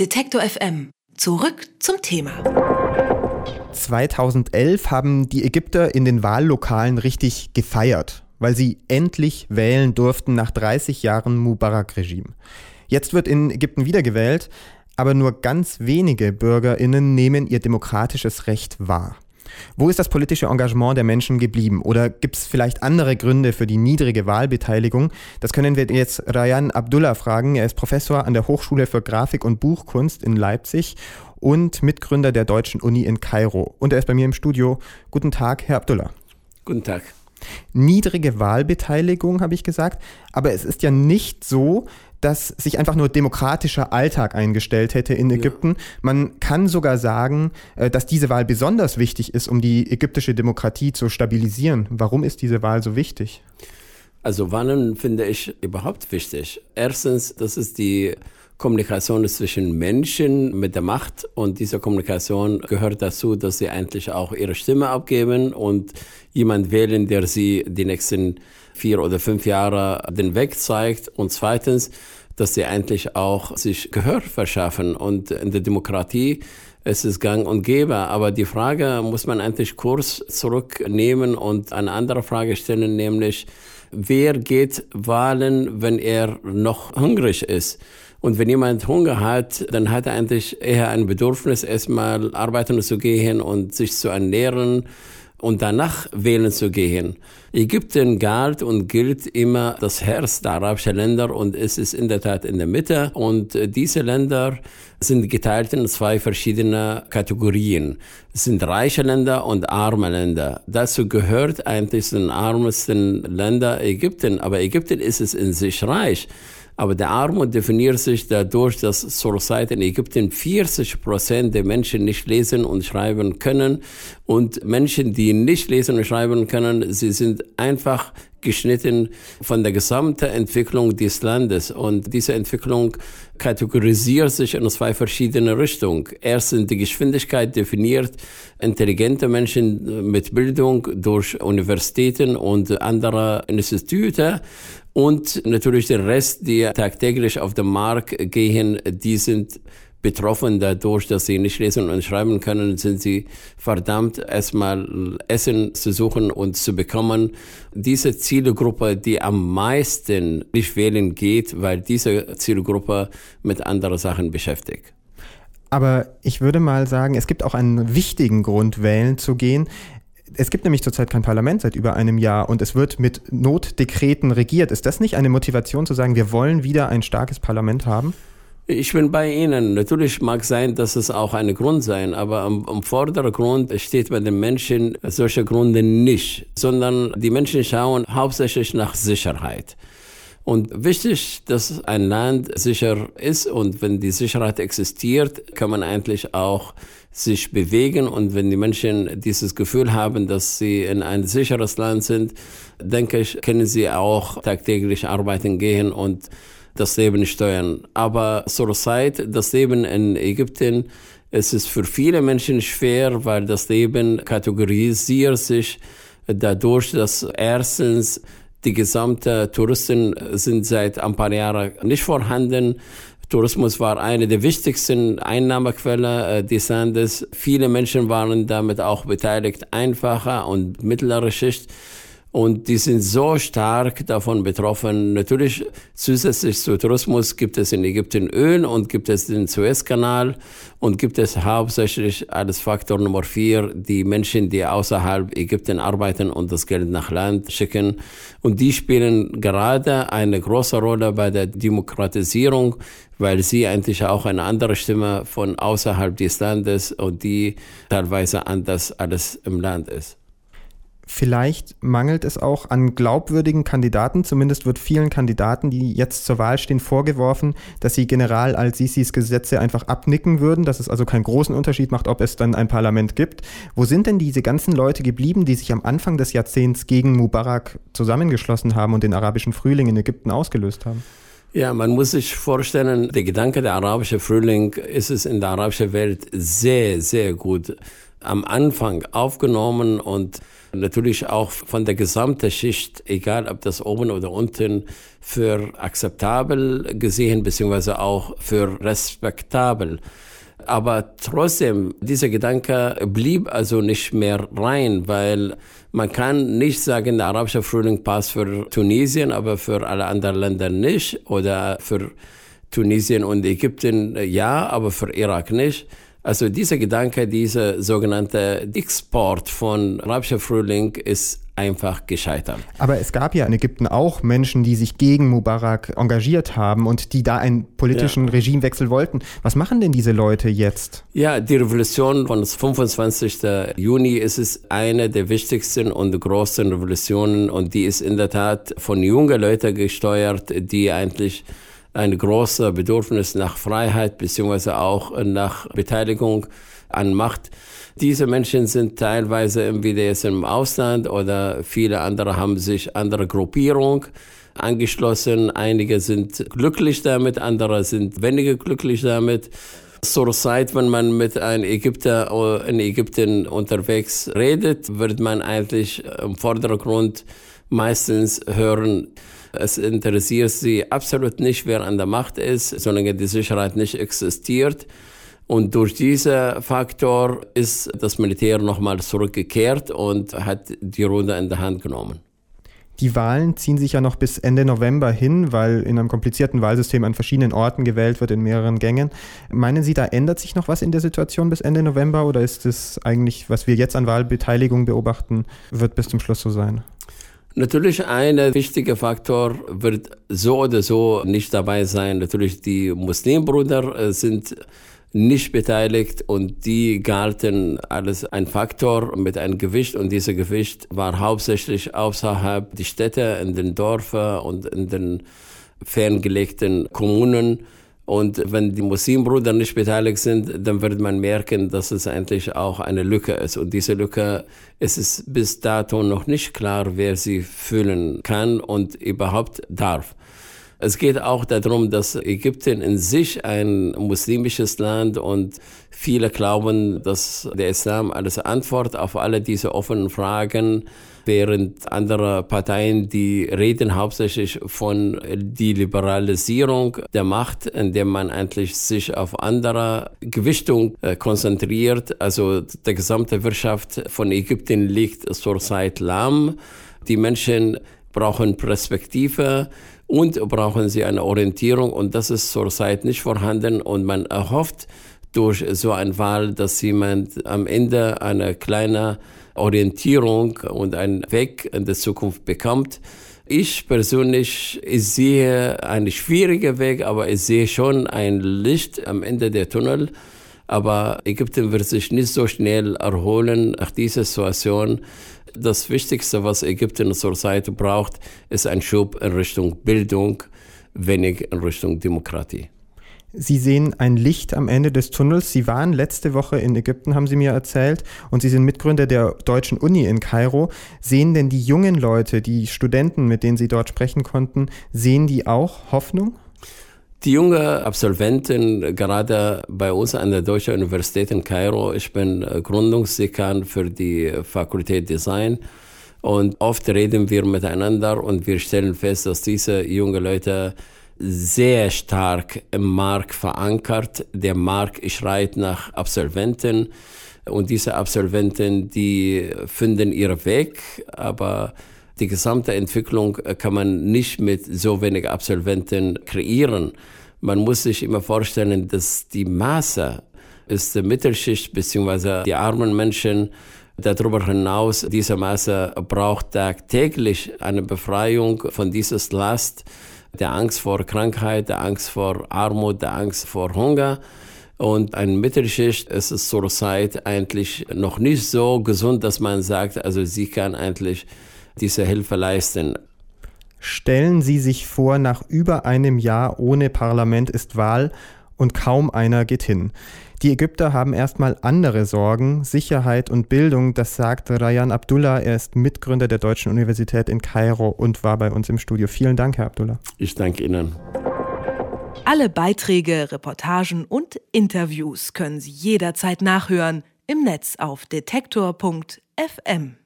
Detektor FM. Zurück zum Thema. 2011 haben die Ägypter in den Wahllokalen richtig gefeiert, weil sie endlich wählen durften nach 30 Jahren Mubarak-Regime. Jetzt wird in Ägypten wiedergewählt, aber nur ganz wenige Bürgerinnen nehmen ihr demokratisches Recht wahr. Wo ist das politische Engagement der Menschen geblieben? Oder gibt es vielleicht andere Gründe für die niedrige Wahlbeteiligung? Das können wir jetzt Rayan Abdullah fragen. Er ist Professor an der Hochschule für Grafik und Buchkunst in Leipzig und Mitgründer der Deutschen Uni in Kairo. Und er ist bei mir im Studio. Guten Tag, Herr Abdullah. Guten Tag. Niedrige Wahlbeteiligung, habe ich gesagt. Aber es ist ja nicht so, dass sich einfach nur demokratischer Alltag eingestellt hätte in Ägypten. Ja. Man kann sogar sagen, äh, dass diese Wahl besonders wichtig ist, um die ägyptische Demokratie zu stabilisieren. Warum ist diese Wahl so wichtig? Also Wahlen finde ich überhaupt wichtig. Erstens, das ist die Kommunikation zwischen Menschen mit der Macht und diese Kommunikation gehört dazu, dass sie eigentlich auch ihre Stimme abgeben und jemand wählen, der sie die nächsten vier oder fünf Jahre den Weg zeigt. Und zweitens, dass sie eigentlich auch sich Gehör verschaffen. Und in der Demokratie ist es gang und gäbe. Aber die Frage muss man eigentlich kurz zurücknehmen und eine andere Frage stellen, nämlich, wer geht Wahlen, wenn er noch hungrig ist? Und wenn jemand Hunger hat, dann hat er eigentlich eher ein Bedürfnis, erstmal arbeiten zu gehen und sich zu ernähren und danach wählen zu gehen. Ägypten galt und gilt immer das Herz der arabischen Länder und es ist in der Tat in der Mitte. Und diese Länder sind geteilt in zwei verschiedene Kategorien. Es sind reiche Länder und arme Länder. Dazu gehört eigentlich den armsten Länder Ägypten, aber Ägypten ist es in sich reich. Aber der Armut definiert sich dadurch, dass zurzeit in Ägypten 40 Prozent der Menschen nicht lesen und schreiben können. Und Menschen, die nicht lesen und schreiben können, sie sind einfach geschnitten von der gesamten Entwicklung des Landes. Und diese Entwicklung kategorisiert sich in zwei verschiedene Richtungen. Erstens die Geschwindigkeit definiert intelligente Menschen mit Bildung durch Universitäten und andere Institute und natürlich der Rest, die tagtäglich auf den Markt gehen, die sind betroffen dadurch, dass sie nicht lesen und schreiben können, sind sie verdammt, erstmal Essen zu suchen und zu bekommen. Diese Zielgruppe, die am meisten nicht wählen geht, weil diese Zielgruppe mit anderen Sachen beschäftigt. Aber ich würde mal sagen, es gibt auch einen wichtigen Grund, wählen zu gehen. Es gibt nämlich zurzeit kein Parlament seit über einem Jahr und es wird mit Notdekreten regiert. Ist das nicht eine Motivation zu sagen, wir wollen wieder ein starkes Parlament haben? Ich bin bei Ihnen. Natürlich mag sein, dass es auch ein Grund sein, aber am, am Vordergrund steht bei den Menschen solche Gründe nicht, sondern die Menschen schauen hauptsächlich nach Sicherheit. Und wichtig, dass ein Land sicher ist und wenn die Sicherheit existiert, kann man eigentlich auch sich bewegen und wenn die Menschen dieses Gefühl haben, dass sie in ein sicheres Land sind, denke ich, können sie auch tagtäglich arbeiten gehen und das Leben steuern. Aber zurzeit, das Leben in Ägypten, es ist für viele Menschen schwer, weil das Leben kategorisiert sich dadurch, dass erstens die gesamte Touristen sind seit ein paar Jahren nicht vorhanden. Tourismus war eine der wichtigsten Einnahmequellen äh, des Landes. Viele Menschen waren damit auch beteiligt, einfacher und mittlere Schicht. Und die sind so stark davon betroffen. Natürlich zusätzlich zu Tourismus gibt es in Ägypten Öl und gibt es den Suezkanal und gibt es hauptsächlich als Faktor Nummer vier die Menschen, die außerhalb Ägypten arbeiten und das Geld nach Land schicken. Und die spielen gerade eine große Rolle bei der Demokratisierung, weil sie eigentlich auch eine andere Stimme von außerhalb des Landes und die teilweise anders alles im Land ist. Vielleicht mangelt es auch an glaubwürdigen Kandidaten. Zumindest wird vielen Kandidaten, die jetzt zur Wahl stehen, vorgeworfen, dass sie General al-Sisis Gesetze einfach abnicken würden, dass es also keinen großen Unterschied macht, ob es dann ein Parlament gibt. Wo sind denn diese ganzen Leute geblieben, die sich am Anfang des Jahrzehnts gegen Mubarak zusammengeschlossen haben und den arabischen Frühling in Ägypten ausgelöst haben? Ja, man muss sich vorstellen, der Gedanke der arabische Frühling ist es in der arabischen Welt sehr, sehr gut am Anfang aufgenommen und natürlich auch von der gesamten Schicht, egal ob das oben oder unten, für akzeptabel gesehen, beziehungsweise auch für respektabel. Aber trotzdem, dieser Gedanke blieb also nicht mehr rein, weil man kann nicht sagen, der arabische Frühling passt für Tunesien, aber für alle anderen Länder nicht. Oder für Tunesien und Ägypten ja, aber für Irak nicht. Also dieser Gedanke, dieser sogenannte Export von arabischer Frühling ist einfach gescheitert. Aber es gab ja in Ägypten auch Menschen, die sich gegen Mubarak engagiert haben und die da einen politischen ja. Regimewechsel wollten. Was machen denn diese Leute jetzt? Ja, die Revolution von 25. Juni ist es eine der wichtigsten und größten Revolutionen und die ist in der Tat von jungen Leuten gesteuert, die eigentlich ein großes Bedürfnis nach Freiheit beziehungsweise auch nach Beteiligung an Macht. Diese Menschen sind teilweise entweder jetzt im Ausland oder viele andere haben sich andere Gruppierung angeschlossen. Einige sind glücklich damit, andere sind weniger glücklich damit. Zur Zeit, wenn man mit einem Ägypter in Ägypten unterwegs redet, wird man eigentlich im Vordergrund meistens hören, es interessiert sie absolut nicht, wer an der Macht ist, solange die Sicherheit nicht existiert. Und durch diesen Faktor ist das Militär nochmal zurückgekehrt und hat die Runde in der Hand genommen. Die Wahlen ziehen sich ja noch bis Ende November hin, weil in einem komplizierten Wahlsystem an verschiedenen Orten gewählt wird, in mehreren Gängen. Meinen Sie, da ändert sich noch was in der Situation bis Ende November oder ist es eigentlich, was wir jetzt an Wahlbeteiligung beobachten, wird bis zum Schluss so sein? Natürlich ein wichtiger Faktor wird so oder so nicht dabei sein. Natürlich die Muslimbrüder äh, sind nicht beteiligt und die galten alles ein Faktor mit einem Gewicht und dieser Gewicht war hauptsächlich außerhalb die Städte, in den Dörfern und in den ferngelegten Kommunen. Und wenn die Muslimbrüder nicht beteiligt sind, dann wird man merken, dass es eigentlich auch eine Lücke ist. Und diese Lücke ist es bis dato noch nicht klar, wer sie füllen kann und überhaupt darf. Es geht auch darum, dass Ägypten in sich ein muslimisches Land und viele glauben, dass der Islam alles Antwort auf alle diese offenen Fragen während andere Parteien, die reden hauptsächlich von die Liberalisierung der Macht, indem man eigentlich sich auf andere Gewichtung äh, konzentriert. Also die gesamte Wirtschaft von Ägypten liegt zurzeit lahm. Die Menschen brauchen Perspektive und brauchen sie eine Orientierung und das ist zurzeit nicht vorhanden und man erhofft durch so eine Wahl, dass jemand am Ende eine kleine Orientierung und einen Weg in der Zukunft bekommt. Ich persönlich ich sehe einen schwierigen Weg, aber ich sehe schon ein Licht am Ende der Tunnel. Aber Ägypten wird sich nicht so schnell erholen nach dieser Situation. Das Wichtigste, was Ägypten zurzeit braucht, ist ein Schub in Richtung Bildung, wenig in Richtung Demokratie. Sie sehen ein Licht am Ende des Tunnels. Sie waren letzte Woche in Ägypten, haben Sie mir erzählt, und Sie sind Mitgründer der Deutschen Uni in Kairo. Sehen denn die jungen Leute, die Studenten, mit denen Sie dort sprechen konnten, sehen die auch Hoffnung? Die jungen Absolventen, gerade bei uns an der Deutschen Universität in Kairo, ich bin Gründungsdekan für die Fakultät Design und oft reden wir miteinander und wir stellen fest, dass diese jungen Leute sehr stark im Markt verankert. Der Markt schreit nach Absolventen und diese Absolventen, die finden ihren Weg, aber die gesamte Entwicklung kann man nicht mit so wenig Absolventen kreieren. Man muss sich immer vorstellen, dass die Masse ist die Mittelschicht bzw. die armen Menschen Darüber hinaus, diese Masse braucht tagtäglich eine Befreiung von dieses Last der Angst vor Krankheit, der Angst vor Armut, der Angst vor Hunger. Und ein Mittelschicht ist es zurzeit eigentlich noch nicht so gesund, dass man sagt, also sie kann eigentlich diese Hilfe leisten. Stellen Sie sich vor, nach über einem Jahr ohne Parlament ist Wahl und kaum einer geht hin. Die Ägypter haben erstmal andere Sorgen, Sicherheit und Bildung, das sagt Rayan Abdullah. Er ist Mitgründer der Deutschen Universität in Kairo und war bei uns im Studio. Vielen Dank, Herr Abdullah. Ich danke Ihnen. Alle Beiträge, Reportagen und Interviews können Sie jederzeit nachhören im Netz auf detektor.fm.